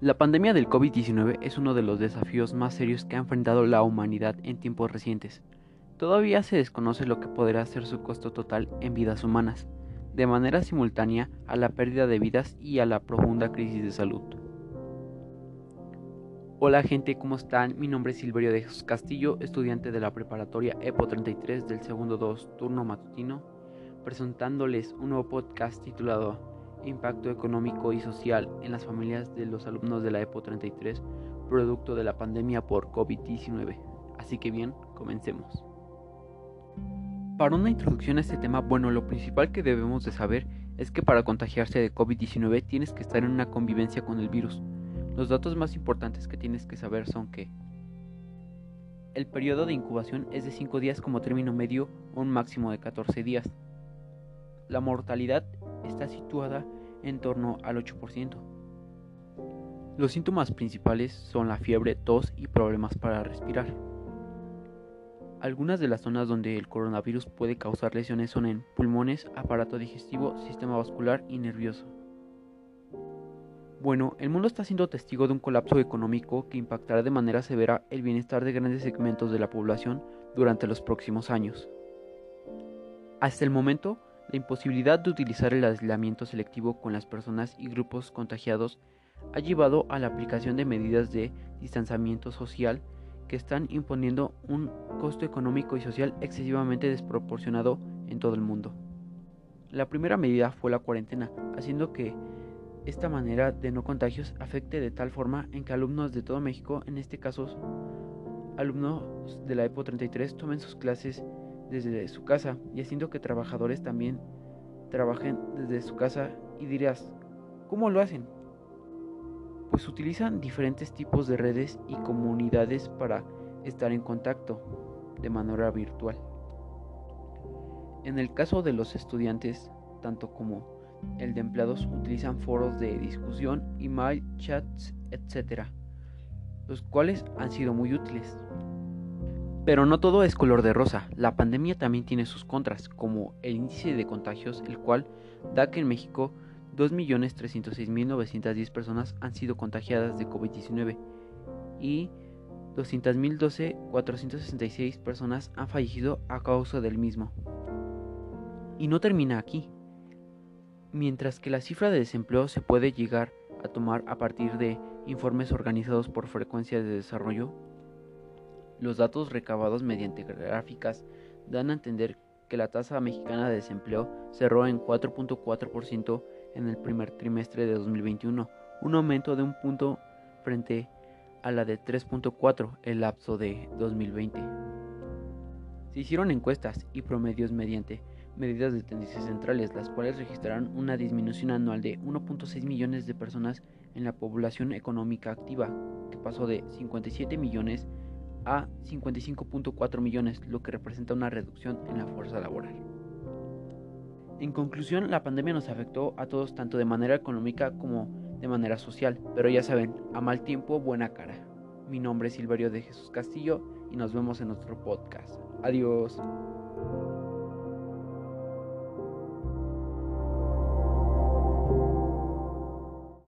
La pandemia del COVID-19 es uno de los desafíos más serios que ha enfrentado la humanidad en tiempos recientes. Todavía se desconoce lo que podrá ser su costo total en vidas humanas, de manera simultánea a la pérdida de vidas y a la profunda crisis de salud. Hola gente, ¿cómo están? Mi nombre es Silverio de Jesús Castillo, estudiante de la preparatoria EPO 33 del segundo 2 turno matutino, presentándoles un nuevo podcast titulado impacto económico y social en las familias de los alumnos de la EPO 33 producto de la pandemia por COVID-19. Así que bien, comencemos. Para una introducción a este tema, bueno, lo principal que debemos de saber es que para contagiarse de COVID-19 tienes que estar en una convivencia con el virus. Los datos más importantes que tienes que saber son que el periodo de incubación es de 5 días como término medio o un máximo de 14 días. La mortalidad está situada en torno al 8%. Los síntomas principales son la fiebre, tos y problemas para respirar. Algunas de las zonas donde el coronavirus puede causar lesiones son en pulmones, aparato digestivo, sistema vascular y nervioso. Bueno, el mundo está siendo testigo de un colapso económico que impactará de manera severa el bienestar de grandes segmentos de la población durante los próximos años. Hasta el momento, la imposibilidad de utilizar el aislamiento selectivo con las personas y grupos contagiados ha llevado a la aplicación de medidas de distanciamiento social que están imponiendo un costo económico y social excesivamente desproporcionado en todo el mundo. La primera medida fue la cuarentena, haciendo que esta manera de no contagios afecte de tal forma en que alumnos de todo México, en este caso alumnos de la EPO 33, tomen sus clases desde su casa y haciendo que trabajadores también trabajen desde su casa y dirás, ¿cómo lo hacen? Pues utilizan diferentes tipos de redes y comunidades para estar en contacto de manera virtual. En el caso de los estudiantes, tanto como el de empleados utilizan foros de discusión, email, chats, etc., los cuales han sido muy útiles. Pero no todo es color de rosa, la pandemia también tiene sus contras, como el índice de contagios, el cual da que en México 2.306.910 personas han sido contagiadas de COVID-19 y 200.012.466 personas han fallecido a causa del mismo. Y no termina aquí. Mientras que la cifra de desempleo se puede llegar a tomar a partir de informes organizados por frecuencia de desarrollo, los datos recabados mediante gráficas dan a entender que la tasa mexicana de desempleo cerró en 4.4% en el primer trimestre de 2021, un aumento de un punto frente a la de 3.4 el lapso de 2020. Se hicieron encuestas y promedios mediante medidas de tendencias centrales, las cuales registraron una disminución anual de 1.6 millones de personas en la población económica activa, que pasó de 57 millones a 55.4 millones, lo que representa una reducción en la fuerza laboral. En conclusión, la pandemia nos afectó a todos tanto de manera económica como de manera social, pero ya saben, a mal tiempo, buena cara. Mi nombre es Silverio de Jesús Castillo y nos vemos en otro podcast. Adiós.